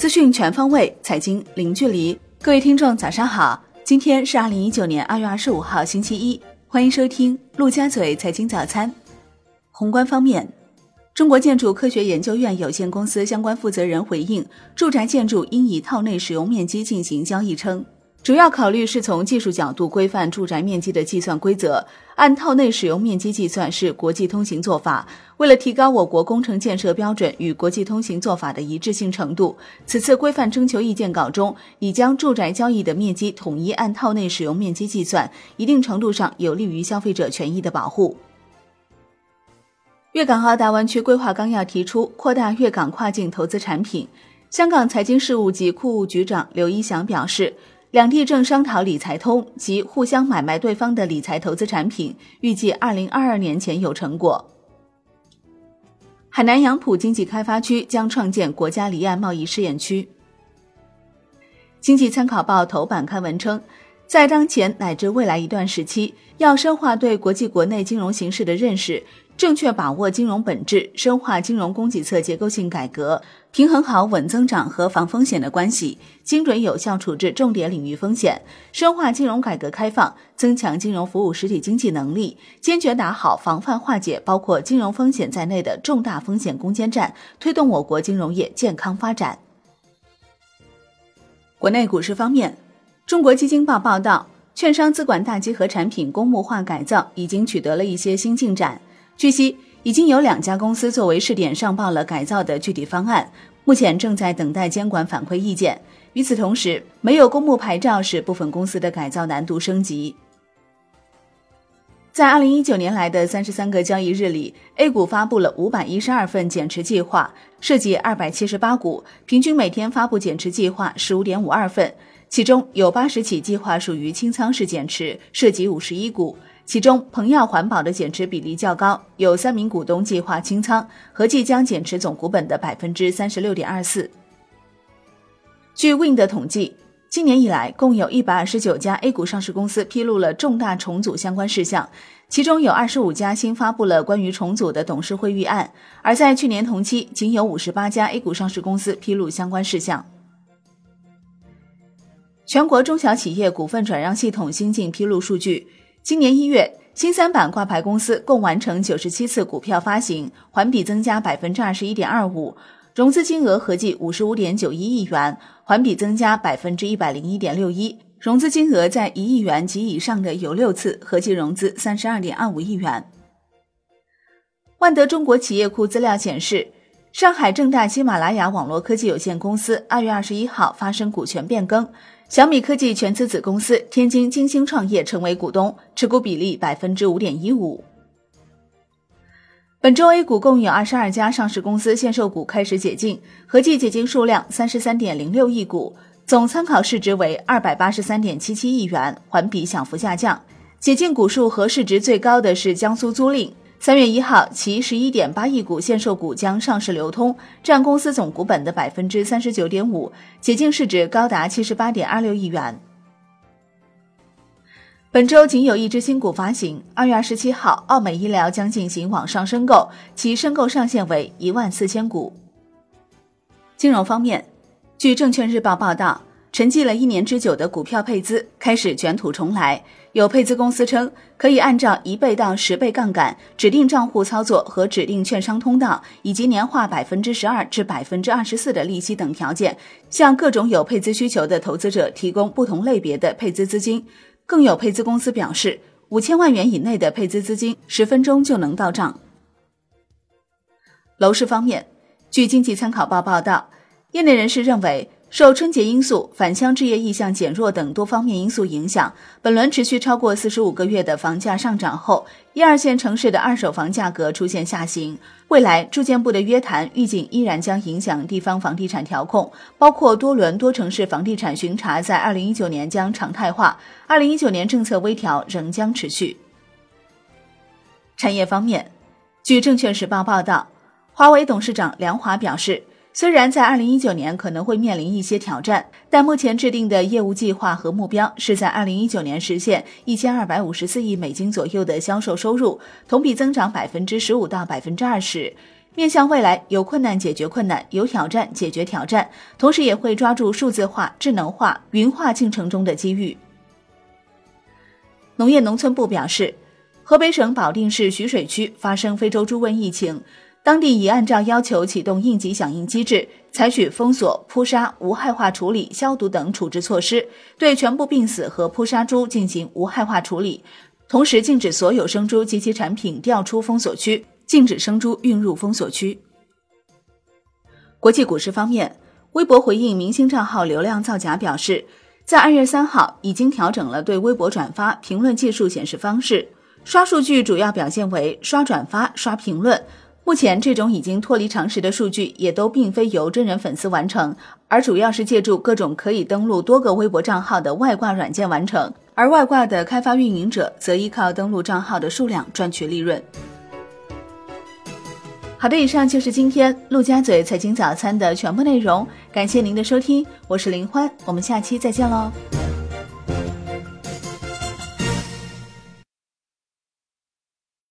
资讯全方位，财经零距离。各位听众，早上好！今天是二零一九年二月二十五号，星期一。欢迎收听陆家嘴财经早餐。宏观方面，中国建筑科学研究院有限公司相关负责人回应住宅建筑应以套内使用面积进行交易称。主要考虑是从技术角度规范住宅面积的计算规则，按套内使用面积计算是国际通行做法。为了提高我国工程建设标准与国际通行做法的一致性程度，此次规范征求意见稿中已将住宅交易的面积统一按套内使用面积计算，一定程度上有利于消费者权益的保护。粤港澳大湾区规划纲要提出扩大粤港跨境投资产品。香港财经事务及库务局长刘一祥表示。两地正商讨理财通及互相买卖对方的理财投资产品，预计二零二二年前有成果。海南杨浦经济开发区将创建国家离岸贸易试验区。经济参考报头版刊文称，在当前乃至未来一段时期，要深化对国际国内金融形势的认识。正确把握金融本质，深化金融供给侧结构性改革，平衡好稳增长和防风险的关系，精准有效处置重点领域风险，深化金融改革开放，增强金融服务实体经济能力，坚决打好防范化解包括金融风险在内的重大风险攻坚战，推动我国金融业健康发展。国内股市方面，中国基金报报道，券商资管大集合产品公募化改造已经取得了一些新进展。据悉，已经有两家公司作为试点上报了改造的具体方案，目前正在等待监管反馈意见。与此同时，没有公募牌照使部分公司的改造难度升级。在二零一九年来的三十三个交易日里，A 股发布了五百一十二份减持计划，涉及二百七十八股，平均每天发布减持计划十五点五二份，其中有八十起计划属于清仓式减持，涉及五十一股。其中，鹏耀环保的减持比例较高，有三名股东计划清仓，合计将减持总股本的百分之三十六点二四。据 wind 的统计，今年以来，共有一百二十九家 A 股上市公司披露了重大重组相关事项，其中有二十五家新发布了关于重组的董事会预案，而在去年同期，仅有五十八家 A 股上市公司披露相关事项。全国中小企业股份转让系统新近披露数据。今年一月，新三板挂牌公司共完成九十七次股票发行，环比增加百分之二十一点二五，融资金额合计五十五点九一亿元，环比增加百分之一百零一点六一。融资金额在一亿元及以上的有六次，合计融资三十二点二五亿元。万德中国企业库资料显示，上海正大喜马拉雅网络科技有限公司二月二十一号发生股权变更。小米科技全资子公司天津金星创业成为股东，持股比例百分之五点一五。本周 A 股共有二十二家上市公司限售股开始解禁，合计解禁数量三十三点零六亿股，总参考市值为二百八十三点七七亿元，环比小幅下降。解禁股数和市值最高的是江苏租赁。三月一号，其十一点八亿股限售股将上市流通，占公司总股本的百分之三十九点五，解禁市值高达七十八点二六亿元。本周仅有一只新股发行，二月二十七号，奥美医疗将进行网上申购，其申购上限为一万四千股。金融方面，据证券日报报道。沉寂了一年之久的股票配资开始卷土重来。有配资公司称，可以按照一倍到十倍杠杆、指定账户操作和指定券商通道，以及年化百分之十二至百分之二十四的利息等条件，向各种有配资需求的投资者提供不同类别的配资资金。更有配资公司表示，五千万元以内的配资资金十分钟就能到账。楼市方面，据经济参考报报道，业内人士认为。受春节因素、返乡置业意向减弱等多方面因素影响，本轮持续超过四十五个月的房价上涨后，一二线城市的二手房价格出现下行。未来住建部的约谈预警依然将影响地方房地产调控，包括多轮多城市房地产巡查在二零一九年将常态化，二零一九年政策微调仍将持续。产业方面，据证券时报报道，华为董事长梁华表示。虽然在二零一九年可能会面临一些挑战，但目前制定的业务计划和目标是在二零一九年实现一千二百五十四亿美金左右的销售收入，同比增长百分之十五到百分之二十。面向未来，有困难解决困难，有挑战解决挑战，同时也会抓住数字化、智能化、云化进程中的机遇。农业农村部表示，河北省保定市徐水区发生非洲猪瘟疫情，当地已按照要求启动应急响应机制，采取封锁、扑杀、无害化处理、消毒等处置措施，对全部病死和扑杀猪进行无害化处理，同时禁止所有生猪及其产品调出封锁区。禁止生猪运入封锁区。国际股市方面，微博回应明星账号流量造假，表示在二月三号已经调整了对微博转发评论技术显示方式，刷数据主要表现为刷转发、刷评论。目前这种已经脱离常识的数据也都并非由真人粉丝完成，而主要是借助各种可以登录多个微博账号的外挂软件完成，而外挂的开发运营者则依靠登录账号的数量赚取利润。好的，以上就是今天陆家嘴财经早餐的全部内容，感谢您的收听，我是林欢，我们下期再见喽。